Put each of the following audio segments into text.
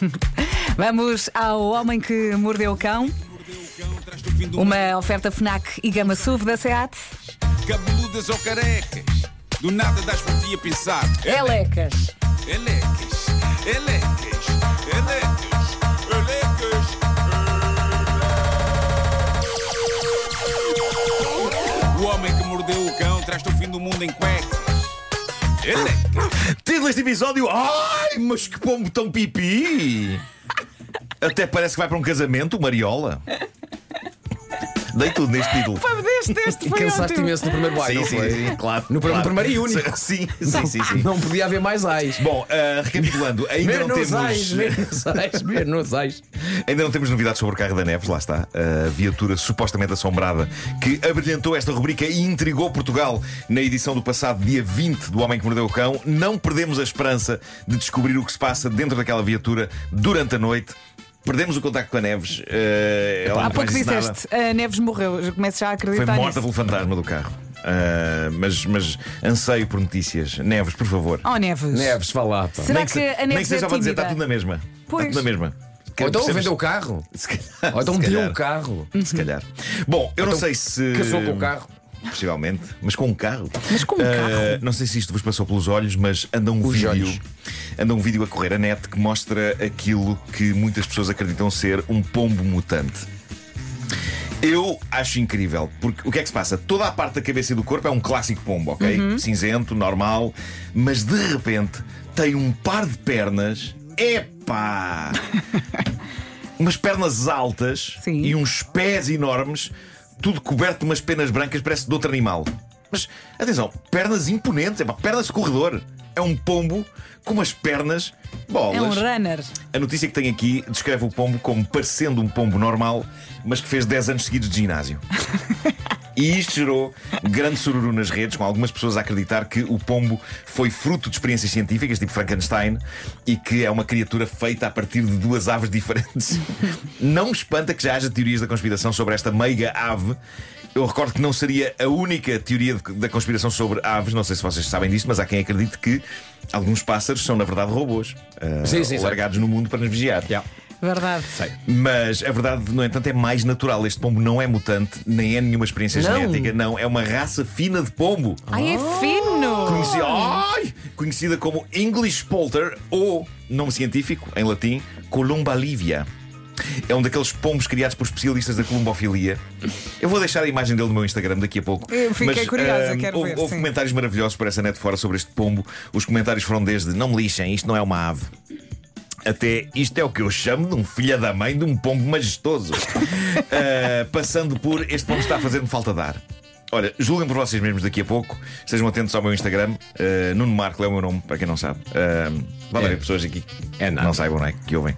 Vamos ao Homem que Mordeu o Cão. Uma oferta FNAC e Gama SUV da SEAT. Cabeludas ou carecas, do nada das por ti a pensar. Elecas. Elecas, elecas, elecas, elecas. O homem que mordeu o cão traz-te o fim do mundo em cuecas. Título deste episódio: Ai, mas que pombo tão pipi! Até parece que vai para um casamento, Mariola. Dei tudo neste título. Deste, deste foi Cansaste ótimo. imenso no primeiro baile, Sim, não sim, foi? sim, claro. No claro. primeiro e único. Sim, sim, sim. sim. Não podia haver mais ais. Bom, ah, recapitulando, ainda não Menos ais, temos. menos ais, menos ais. Ainda não temos novidades sobre o carro da Neves, lá está. A viatura supostamente assombrada que abrilhantou esta rubrica e intrigou Portugal na edição do passado dia 20 do Homem que Mordeu o Cão. Não perdemos a esperança de descobrir o que se passa dentro daquela viatura durante a noite. Perdemos o contacto com a Neves. eh, ela Há pouco disseste, a Neves morreu. Já começo já a Foi acreditar morta nisso. pelo fantasma do carro. Ah, mas, mas anseio por notícias. Neves, por favor. Oh, Neves. Neves, vá lá, pá. Será nem que, se- a nem Neves que seja é para dizer, tímida? está tudo na mesma. Pois. Está tudo na mesma. Ou então Percebes? vendeu o carro. Se calhar. Ou então se calhar. o carro. Se calhar. Bom, eu não sei se. Casou com o carro. Possivelmente, mas com um carro. Mas com um Ah, carro? Não sei se isto vos passou pelos olhos, mas anda um Os vídeo. olhos. Anda um vídeo a correr a net que mostra aquilo que muitas pessoas acreditam ser um pombo mutante. Eu acho incrível, porque o que é que se passa? Toda a parte da cabeça e do corpo é um clássico pombo, ok? Uhum. Cinzento, normal, mas de repente tem um par de pernas. Epá! umas pernas altas Sim. e uns pés enormes, tudo coberto de umas penas brancas, parece de outro animal. Mas atenção, pernas imponentes, é pá, pernas de corredor. É um pombo com umas pernas bolas. É um runner. A notícia que tenho aqui descreve o pombo como parecendo um pombo normal, mas que fez 10 anos seguidos de ginásio. E isto gerou grande sururu nas redes, com algumas pessoas a acreditar que o pombo foi fruto de experiências científicas, tipo Frankenstein, e que é uma criatura feita a partir de duas aves diferentes. Não me espanta que já haja teorias da conspiração sobre esta meiga ave. Eu recordo que não seria a única teoria da conspiração sobre aves, não sei se vocês sabem disso, mas há quem acredite que alguns pássaros são, na verdade, robôs ah, Sim, sim, largados no mundo para nos vigiar. Verdade. Mas a verdade, no entanto, é mais natural. Este pombo não é mutante, nem é nenhuma experiência Não. genética, não. É uma raça fina de pombo. Ai, é fino! Conhecida, ai, conhecida como English Polter, ou, nome científico, em latim, Columba livia. É um daqueles pombos criados por especialistas da columbofilia. Eu vou deixar a imagem dele no meu Instagram daqui a pouco. Eu fiquei curiosa, ah, quero houve, ver, Houve sim. comentários maravilhosos por essa net fora sobre este pombo. Os comentários foram desde não me lixem, isto não é uma ave. Até isto é o que eu chamo de um filho da mãe de um pombo majestoso. Ah, passando por este pombo está a fazer-me falta dar. Olha, julguem por vocês mesmos daqui a pouco. Estejam atentos ao meu Instagram. Ah, Nuno Marco é o meu nome, para quem não sabe. Ah, vai É. haver pessoas aqui É que nada. não saibam, não é? Que ouvem.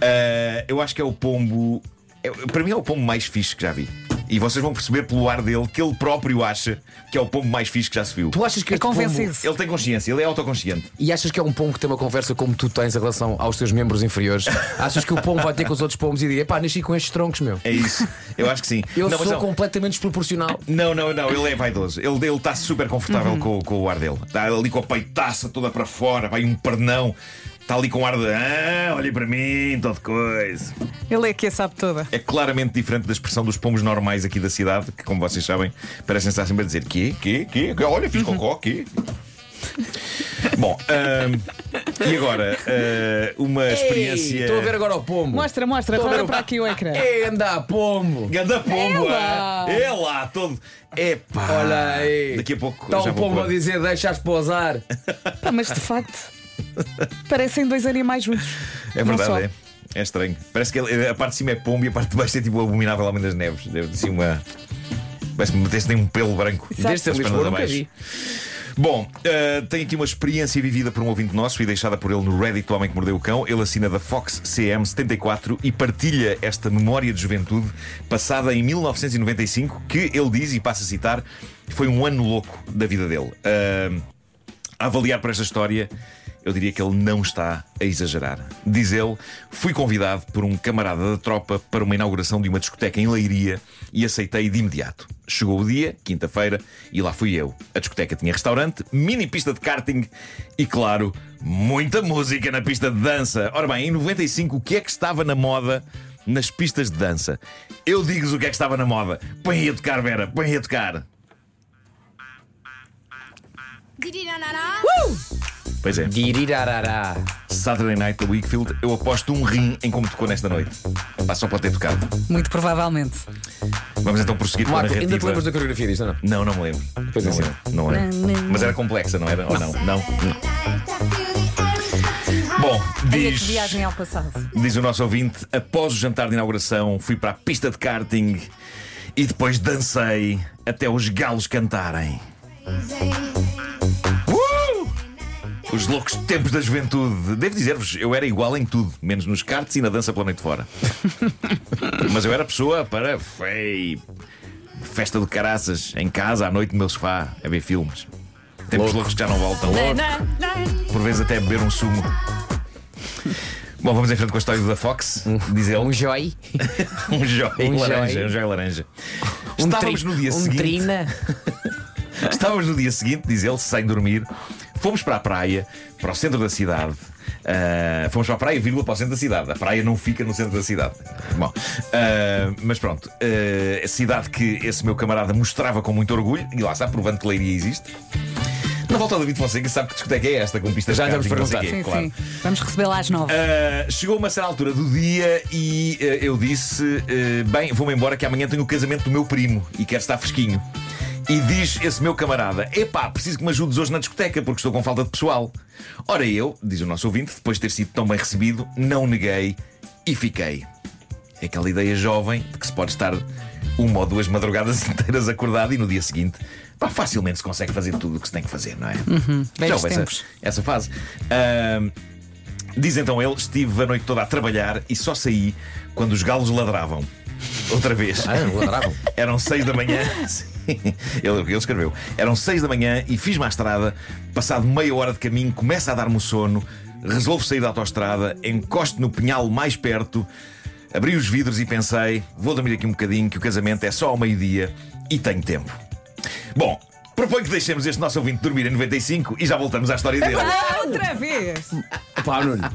Ah, eu acho que é o pombo. é- para mim é o pombo mais fixe que já vi. E vocês vão perceber pelo ar dele que ele próprio acha que é o pombo mais fixe que já se viu. Tu achas que É pombo... convencido. Ele tem consciência, ele é autoconsciente. E achas que é um pombo que tem uma conversa como tu tens em relação aos teus membros inferiores? achas que o pombo vai ter com os outros pombos e dizer: pá, nasci com estes troncos, meu? É isso. Eu acho que sim. Eu não, sou não. completamente desproporcional. Não, não, não, ele é vaidoso. Ele ele está super confortável com, com o ar dele. Está ali com a peitaça toda para fora, vai um pernão. Está ali com ar de ah, olhem para mim, todo coisa. Ele é que a sabe toda. É claramente diferente da expressão dos pombos normais aqui da cidade, que, como vocês sabem, parecem estar sempre a dizer quê, quê, quê, olha, fiz cocó, quê. Bom, ahm, e agora, ah, uma experiência. Estou a ver agora o pombo. Mostra, mostra, Estou a ver roda o- para aqui o ecrã. Ei, anda, pombo. Ganda pombo, Ela! ah. é lá, todo. Epá! Olha aí. Daqui a pouco Está um vou pombo a dizer: deixas pousar. Pá, mas de facto, parecem dois animais juntos. É verdade, é. É estranho. Parece que a parte de cima é pombo e a parte de baixo é tipo o abominável homem das neves. Deve assim uma. Parece-me meteste nem um pelo branco. Desde ser Das Lisboa, nunca vi. Bom, eh, tenho aqui uma experiência vivida por um ouvinte nosso e deixada por ele no Reddit do Homem que Mordeu o Cão. Ele assina da Fox CM74 e partilha esta memória de juventude passada em 1995, que ele diz, e passa a citar, foi um ano louco da vida dele. Eh, a avaliar por esta história, eu diria que ele não está a exagerar. Diz ele, fui convidado por um camarada da tropa para uma inauguração de uma discoteca em Leiria e aceitei de imediato. Chegou o dia, quinta-feira, e lá fui eu. A discoteca tinha restaurante, mini pista de karting e, claro, muita música na pista de dança. Ora bem, em 95, o que é que estava na moda nas pistas de dança? Eu digo-vos o que é que estava na moda. Põe aí a tocar, Vera, põe aí a tocar. Pois é. Dirirarará. Saturday Night da Wakefield, eu aposto um rim em como tocou nesta noite. Pá, só pode ter tocado. Muito provavelmente. Vamos então prosseguir com a Marco, ainda te narrativa. lembras da coreografia disto, não? Não, não me lembro. Pois não é, sim. lembro. Não lembro. Mas era complexa, não era? Ou não? Não. Bom, que diz, viagem ao passado. diz o nosso ouvinte: após o jantar de inauguração, fui para a pista de karting e depois dancei até os galos cantarem. Os loucos tempos da juventude. Devo dizer-vos, eu era igual em tudo, menos nos karts e na dança pela noite fora. Mas eu era pessoa para. Fei, festa de caraças, em casa, à noite no meu sofá, a ver filmes. Tempos Louco. loucos que já não voltam. Por vezes até beber um sumo. Bom, vamos em frente com a história da Fox. Diz ele. Um joy. Um jói Um laranja. jói. Um jói laranja. Um Estávamos tri- no dia um seguinte. trina. Estávamos no dia seguinte, diz ele, sem dormir. Fomos para a praia, para o centro da cidade. Ah, fomos para a praia, vírgula, para o centro da cidade. A praia não fica no centro da cidade. Bom, ah, mas pronto. ah, a cidade que esse meu camarada mostrava com muito orgulho, e lá está, provando que Leiria existe. Na volta ao David Fonseca, sabe que discoteca é esta, com pistas Já de vamos perguntar. quê, Sim, claro. sim. Vamos recebê-la às nove. Uh, chegou uma certa altura do dia e uh, eu disse: uh, Bem, vou-me embora que amanhã tenho o casamento do meu primo e quero estar fresquinho. E diz esse meu camarada: Epá, preciso que me ajudes hoje na discoteca porque estou com falta de pessoal. Ora, eu, diz o nosso ouvinte, depois de ter sido tão bem recebido, não neguei e fiquei. É aquela ideia jovem de que se pode estar uma ou duas madrugadas inteiras acordado e no dia seguinte, pá, facilmente se consegue fazer tudo o que se tem que fazer, não é? Já velhos houve essa, essa fase. Ahm, Diz então ele: estive a noite toda a trabalhar e só saí quando os galos ladravam. Outra vez. Ah, ladravam. Eram seis da manhã. Ele, ele escreveu. Eram seis da manhã e fiz-me à estrada. Passado meia hora de caminho, começa a dar-me o sono. Resolvo sair da autoestrada, encosto no pinhal mais perto, abri os vidros e pensei: vou dormir aqui um bocadinho, que o casamento é só ao meio-dia e tenho tempo. Bom, proponho que deixemos este nosso ouvinte dormir em 95 e já voltamos à história dele. Ah, outra vez! Pá, Nuno.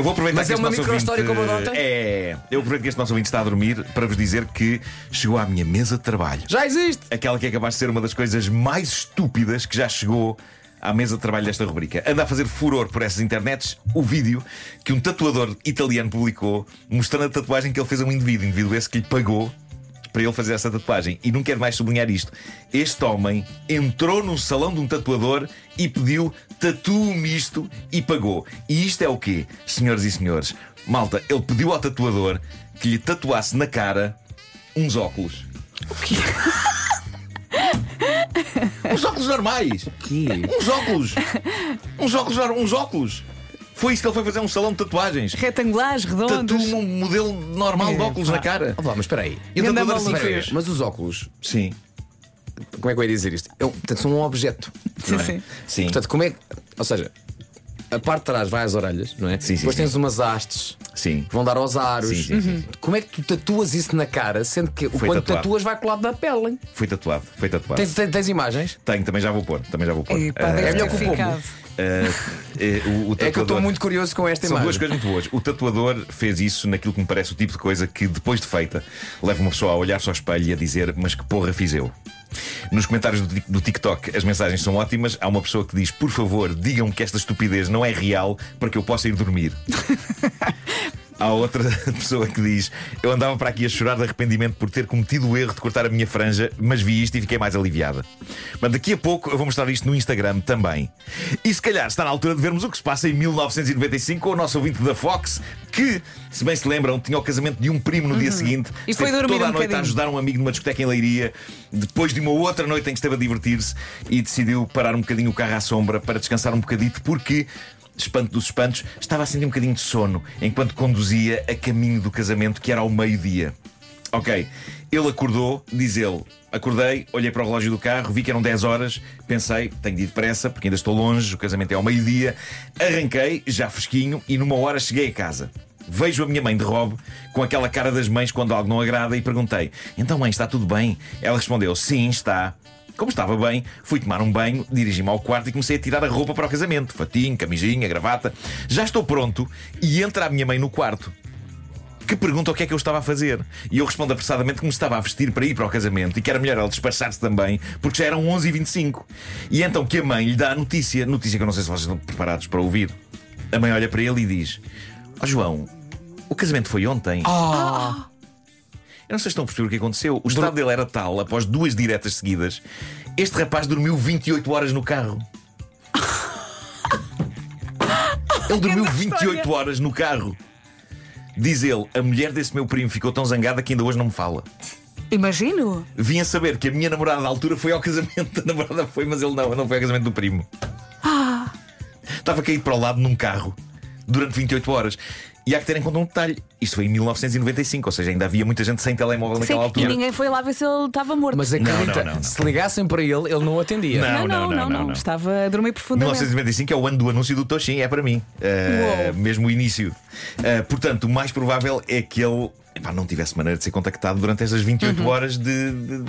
Eu vou aproveitar Mas que é este uma nosso micro-história ouvinte, como a? É, eu aproveito que este nosso ouvinte está a dormir para vos dizer que chegou à minha mesa de trabalho. Já existe. Aquela que é capaz de ser uma das coisas mais estúpidas que já chegou à mesa de trabalho desta rubrica. Anda a fazer furor por essas internets o vídeo que um tatuador italiano publicou mostrando a tatuagem que ele fez a um indivíduo. Indivíduo esse que lhe pagou para ele fazer essa tatuagem. E não quero mais sublinhar isto. Este homem entrou num salão de um tatuador e pediu tatu misto e pagou. E isto é o quê, senhoras e senhores? Malta, ele pediu ao tatuador que lhe tatuasse na cara uns óculos. Uns óculos normais. Que? Uns óculos. Uns óculos, uns óculos. Foi isso que ele foi fazer um salão de tatuagens. Retangulares, redondos. Tatu um modelo normal de É, óculos pá. na cara. Oh, lá, mas espera aí. E o Ganda tatuador assim maluco. fez. Mas os óculos, Sim. como é que eu ia dizer isto? Eu, portanto, são um objeto. Sim, não é? sim. Sim. Portanto, como é que. Ou seja, a parte de trás vai às orelhas, não é? Sim, sim, Depois sim. tens umas hastes Sim. que vão dar aos aros. Sim, sim, sim. Como é que tu tatuas isso na cara, sendo que Foi quando tatuado. tatuas vai colado na pele? hein? Foi tatuado. Foi tatuado. Tens, tens, tens imagens? Tenho, também já vou pôr. Também já vou pôr. E pá, Ah, deve é melhor que o pombo. eh, o, o É que eu estou tatuador- muito curioso com esta São imagem. duas coisas muito boas. O tatuador fez isso naquilo que me parece o tipo de coisa que, depois de feita, leva uma pessoa a olhar-se ao espelho e a dizer: Mas que porra fiz eu? Nos comentários do, Tik- do TikTok as mensagens são ótimas. Há uma pessoa que diz: Por favor, digam-me que esta estupidez não é real para que eu possa ir dormir. Há outra pessoa que diz: Eu andava para aqui a chorar de arrependimento por ter cometido o erro de cortar a minha franja, mas vi isto e fiquei mais aliviada. Mas daqui a pouco eu vou mostrar isto no Instagram também. E se calhar está na altura de vermos o que se passa em 1995 com o nosso ouvinte da Fox, que, se bem se lembram, tinha o casamento de um primo no dia seguinte. E foi dormir toda um a noite a ajudar um amigo numa discoteca em Leiria, depois de uma outra noite em que esteve a divertir-se e decidiu parar um bocadinho o carro à sombra para descansar um bocadito, porque. Espanto dos espantos, estava a sentir um bocadinho de sono enquanto conduzia a caminho do casamento, que era ao meio-dia. Ok. Ele acordou, diz ele. Acordei, olhei para o relógio do carro, vi que eram 10 horas, pensei, tenho de ir depressa, porque ainda estou longe, o casamento é ao meio-dia. Arranquei, já fresquinho, e numa hora cheguei a casa. Vejo a minha mãe de robe, com aquela cara das mães quando algo não agrada, e perguntei: Então, mãe, está tudo bem? Ela respondeu: Sim, está. Como estava bem, fui tomar um banho, dirigi-me ao quarto e comecei a tirar a roupa para o casamento: fatinho, camisinha, gravata. Já estou pronto e entra a minha mãe no quarto que pergunta o que é que eu estava a fazer. E eu respondo apressadamente que me estava a vestir para ir para o casamento e que era melhor ela despachar-se também, porque já eram 11h25. E então que a mãe lhe dá a notícia, notícia que eu não sei se vocês estão preparados para ouvir. A mãe olha para ele e diz: Ó João, o casamento foi ontem. Ah! Eu não sei se estão a perceber o que aconteceu. O estado dele era tal, após duas diretas seguidas, este rapaz dormiu 28 horas no carro. Ele dormiu 28 horas no carro. Diz ele, a mulher desse meu primo ficou tão zangada que ainda hoje não me fala. Imagino. Vinha saber que a minha namorada à altura foi ao casamento. A namorada foi, mas ele não, não foi ao casamento do primo. Estava caído para o lado num carro durante 28 horas. E há que ter em conta um detalhe: isto foi em 1995, ou seja, ainda havia muita gente sem telemóvel Sim, naquela e altura. ninguém foi lá ver se ele estava morto. Mas acredita, não, não, não. se ligassem para ele, ele não atendia. Não. não, não, não, não. Estava a dormir profundamente. 1995 é o ano do anúncio do Toshin, é para mim. Uh, mesmo o início. Uh, portanto, o mais provável é que ele epá, não tivesse maneira de ser contactado durante estas 28 Uhum. horas de, de-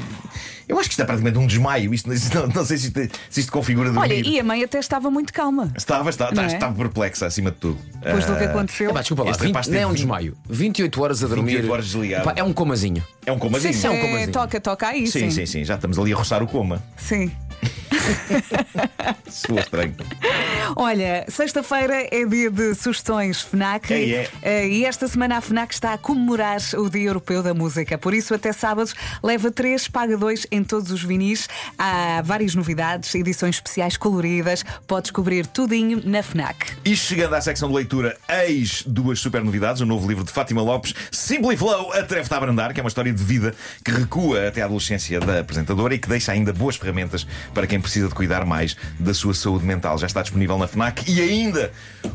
Eu acho que isto é praticamente um desmaio. Isto, não, não sei se isto, se isto configura dormir. Olha, e a mãe até estava muito calma. Estava, estava, Não é? estava perplexa acima de tudo. Depois do que Uh, aconteceu. Epá, desculpa lá, Este 20, rapaz não é um desmaio. 28 horas a dormir. 28 horas desligado. Epá, é um comazinho. É um comazinho. Sim, sim, é um É, comazinho. toca, toca aí, sim, sim. sim, sim. Já estamos ali a roçar o coma. Sim. Soa estranho. Olha, sexta-feira é dia de sugestões FNAC É, é. Eh, e esta semana a FNAC está a comemorar o Dia Europeu da Música. Por isso, até sábado, leva 3, paga 2 em todos os vinis. Há várias novidades, edições especiais coloridas. Pode descobrir tudinho na FNAC. E chegando à secção de leitura, eis duas super novidades: o novo livro de Fátima Lopes, Simply Flow, Atreve-te a Abrandar, que é uma história de vida que recua até à adolescência da apresentadora e que deixa ainda boas ferramentas para quem precisa de cuidar mais da sua saúde mental. Já está disponível na Fnac e ainda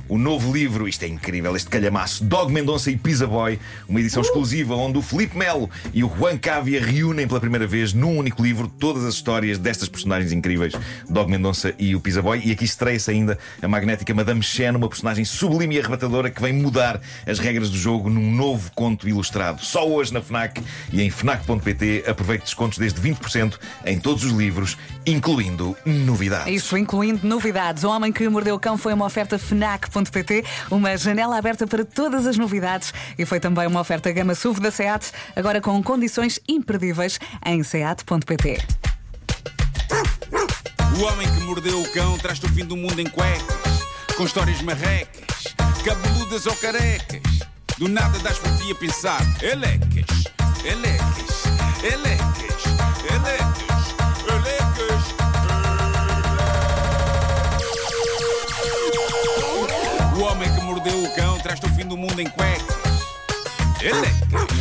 o novo livro, isto é incrível, este calhamaço, Dog Mendonça e Pizza Boy, uma edição exclusiva onde o Felipe Melo e o Juan Cávia reúnem pela primeira vez num único livro todas as histórias destas personagens incríveis, Dog Mendonça e o Pizza Boy. E aqui estreia-se ainda a magnética Madame Chen, uma personagem sublime e arrebatadora que vem mudar as regras do jogo num novo conto ilustrado. Só hoje na Fnac e em Fnac.pt aproveite descontos desde 20% em todos os livros, incluindo novidades. Isso, incluindo novidades. O Homem que Mordeu o Cão foi uma oferta FNAC.pt, uma janela aberta para todas as novidades e foi também uma oferta gama SUV da SEAT, agora com condições imperdíveis em SEAT.pt. O homem que mordeu o cão traz-te o fim do mundo em cuecas, com histórias marrecas, cabeludas ou carecas. Do nada das por ti a pensar, elecas, elecas, elecas, elecas. Mordeu o fim do mundo em cuecas, elecas.